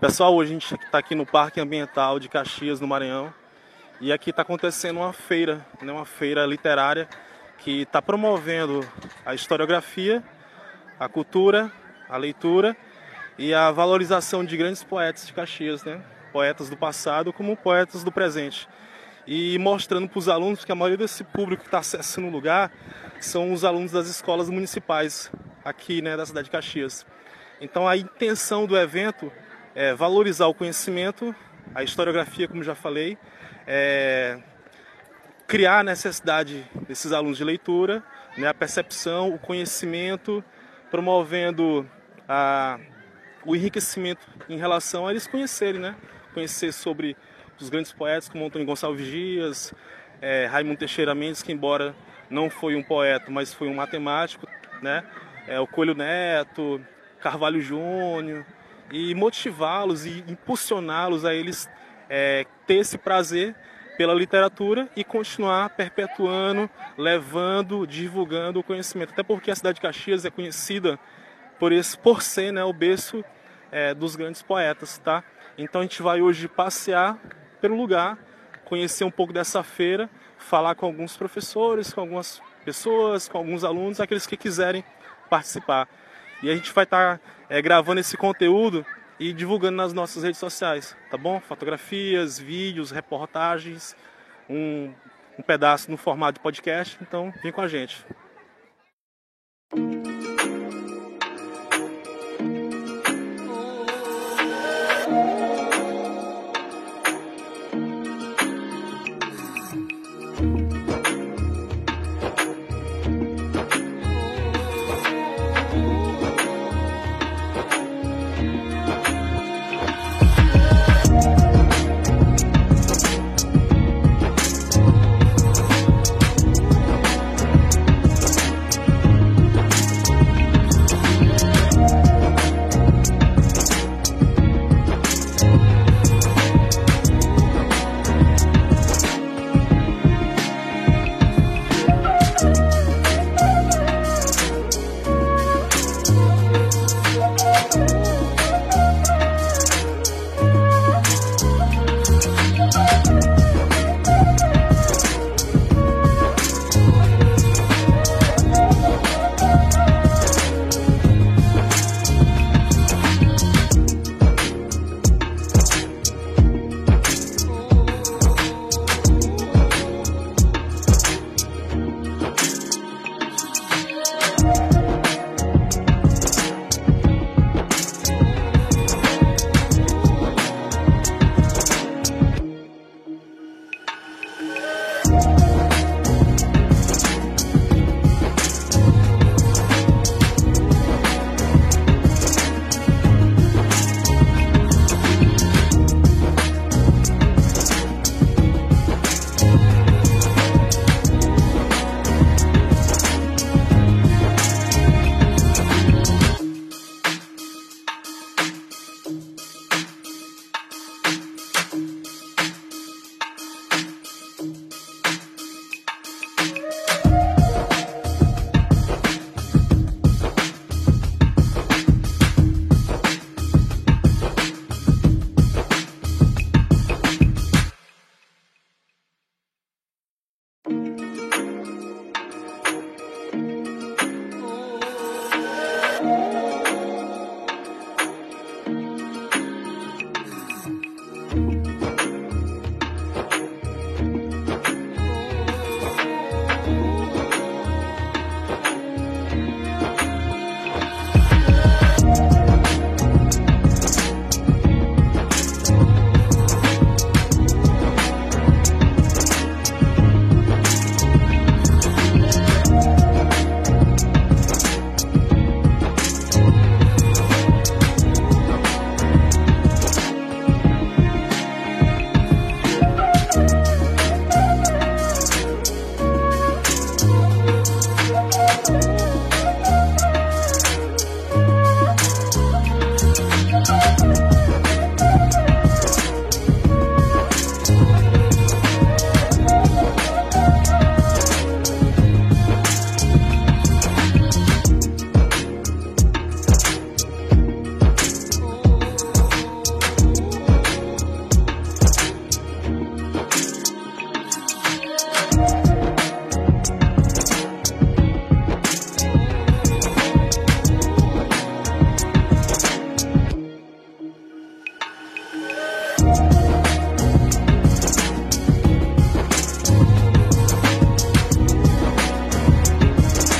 Pessoal, hoje a gente está aqui no Parque Ambiental de Caxias, no Maranhão, e aqui está acontecendo uma feira, né, uma feira literária que está promovendo a historiografia, a cultura, a leitura e a valorização de grandes poetas de Caxias, né? poetas do passado como poetas do presente. E mostrando para os alunos que a maioria desse público que está acessando o lugar são os alunos das escolas municipais aqui né, da cidade de Caxias. Então a intenção do evento é, valorizar o conhecimento, a historiografia, como já falei, é, criar a necessidade desses alunos de leitura, né, a percepção, o conhecimento, promovendo a, o enriquecimento em relação a eles conhecerem, né, conhecer sobre os grandes poetas como Antônio Gonçalves Dias, é, Raimundo Teixeira Mendes, que embora não foi um poeta, mas foi um matemático, né, é, o Coelho Neto, Carvalho Júnior, e motivá-los e impulsioná-los a eles é, ter esse prazer pela literatura e continuar perpetuando, levando, divulgando o conhecimento. Até porque a cidade de Caxias é conhecida por esse, por ser né, o berço é, dos grandes poetas, tá? Então a gente vai hoje passear pelo lugar, conhecer um pouco dessa feira, falar com alguns professores, com algumas pessoas, com alguns alunos, aqueles que quiserem participar. E a gente vai estar tá, é, gravando esse conteúdo e divulgando nas nossas redes sociais, tá bom? Fotografias, vídeos, reportagens, um, um pedaço no formato de podcast. Então, vem com a gente.